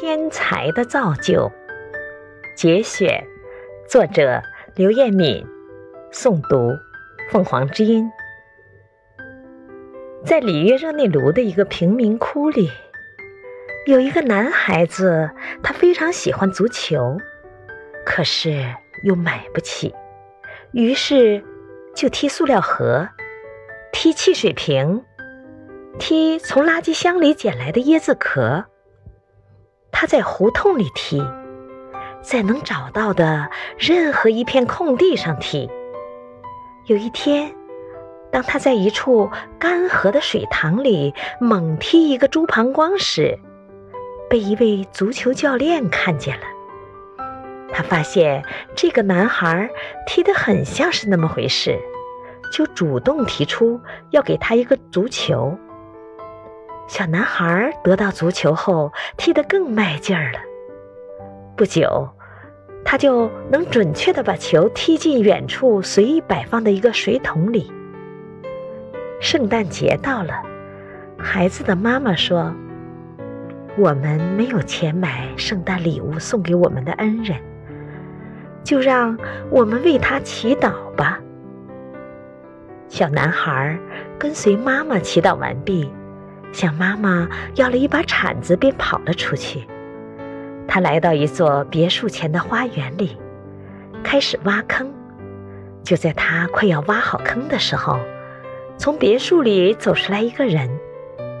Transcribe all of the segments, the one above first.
天才的造就。节选，作者刘彦敏，诵读凤凰之音。在里约热内卢的一个贫民窟里，有一个男孩子，他非常喜欢足球，可是又买不起，于是就踢塑料盒，踢汽水瓶，踢从垃圾箱里捡来的椰子壳。他在胡同里踢。在能找到的任何一片空地上踢。有一天，当他在一处干涸的水塘里猛踢一个猪膀胱时，被一位足球教练看见了。他发现这个男孩踢得很像是那么回事，就主动提出要给他一个足球。小男孩得到足球后，踢得更卖劲儿了。不久，他就能准确地把球踢进远处随意摆放的一个水桶里。圣诞节到了，孩子的妈妈说：“我们没有钱买圣诞礼物送给我们的恩人，就让我们为他祈祷吧。”小男孩跟随妈妈祈祷完毕，向妈妈要了一把铲子，便跑了出去。他来到一座别墅前的花园里，开始挖坑。就在他快要挖好坑的时候，从别墅里走出来一个人，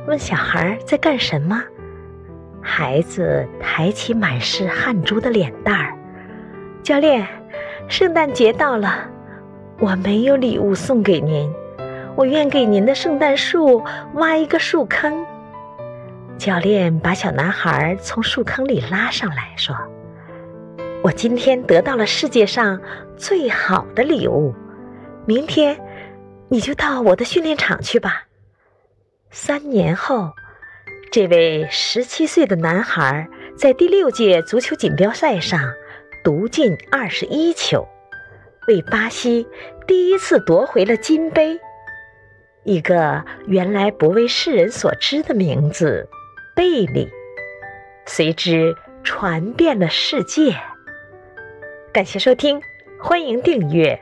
问小孩在干什么。孩子抬起满是汗珠的脸蛋儿：“教练，圣诞节到了，我没有礼物送给您，我愿给您的圣诞树挖一个树坑。”教练把小男孩从树坑里拉上来说：“我今天得到了世界上最好的礼物，明天你就到我的训练场去吧。”三年后，这位十七岁的男孩在第六届足球锦标赛上独进二十一球，为巴西第一次夺回了金杯，一个原来不为世人所知的名字。贝利，随之传遍了世界。感谢收听，欢迎订阅。